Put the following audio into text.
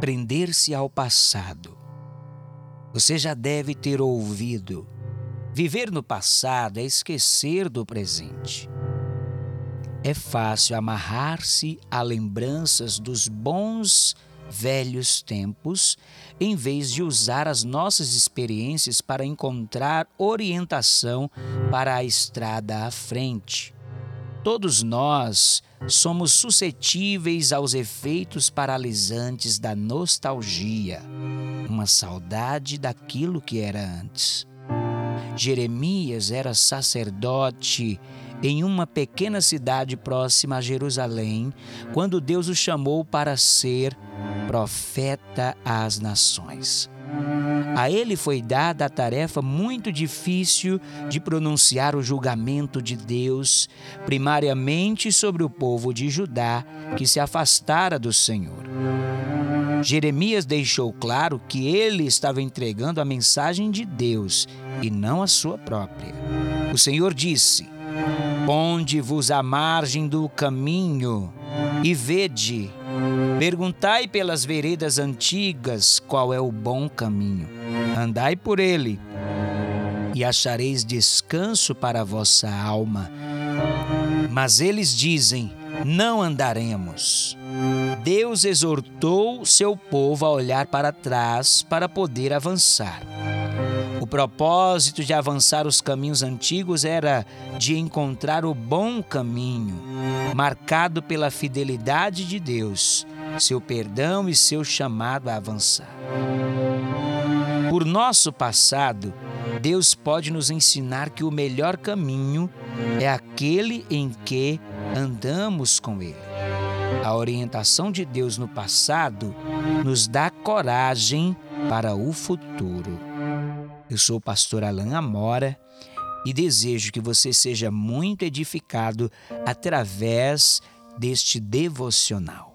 prender-se ao passado. Você já deve ter ouvido. Viver no passado é esquecer do presente. É fácil amarrar-se a lembranças dos bons velhos tempos, em vez de usar as nossas experiências para encontrar orientação para a estrada à frente. Todos nós somos suscetíveis aos efeitos paralisantes da nostalgia, uma saudade daquilo que era antes. Jeremias era sacerdote em uma pequena cidade próxima a Jerusalém, quando Deus o chamou para ser profeta às nações. A ele foi dada a tarefa muito difícil de pronunciar o julgamento de Deus, primariamente sobre o povo de Judá que se afastara do Senhor. Jeremias deixou claro que ele estava entregando a mensagem de Deus e não a sua própria. O Senhor disse: Ponde-vos à margem do caminho e vede, perguntai pelas veredas antigas qual é o bom caminho. Andai por ele e achareis descanso para a vossa alma. Mas eles dizem: Não andaremos. Deus exortou seu povo a olhar para trás para poder avançar. O propósito de avançar os caminhos antigos era de encontrar o bom caminho, marcado pela fidelidade de Deus, seu perdão e seu chamado a avançar. Por nosso passado, Deus pode nos ensinar que o melhor caminho é aquele em que andamos com Ele. A orientação de Deus no passado nos dá coragem para o futuro. Eu sou o pastor Alain Amora e desejo que você seja muito edificado através deste devocional.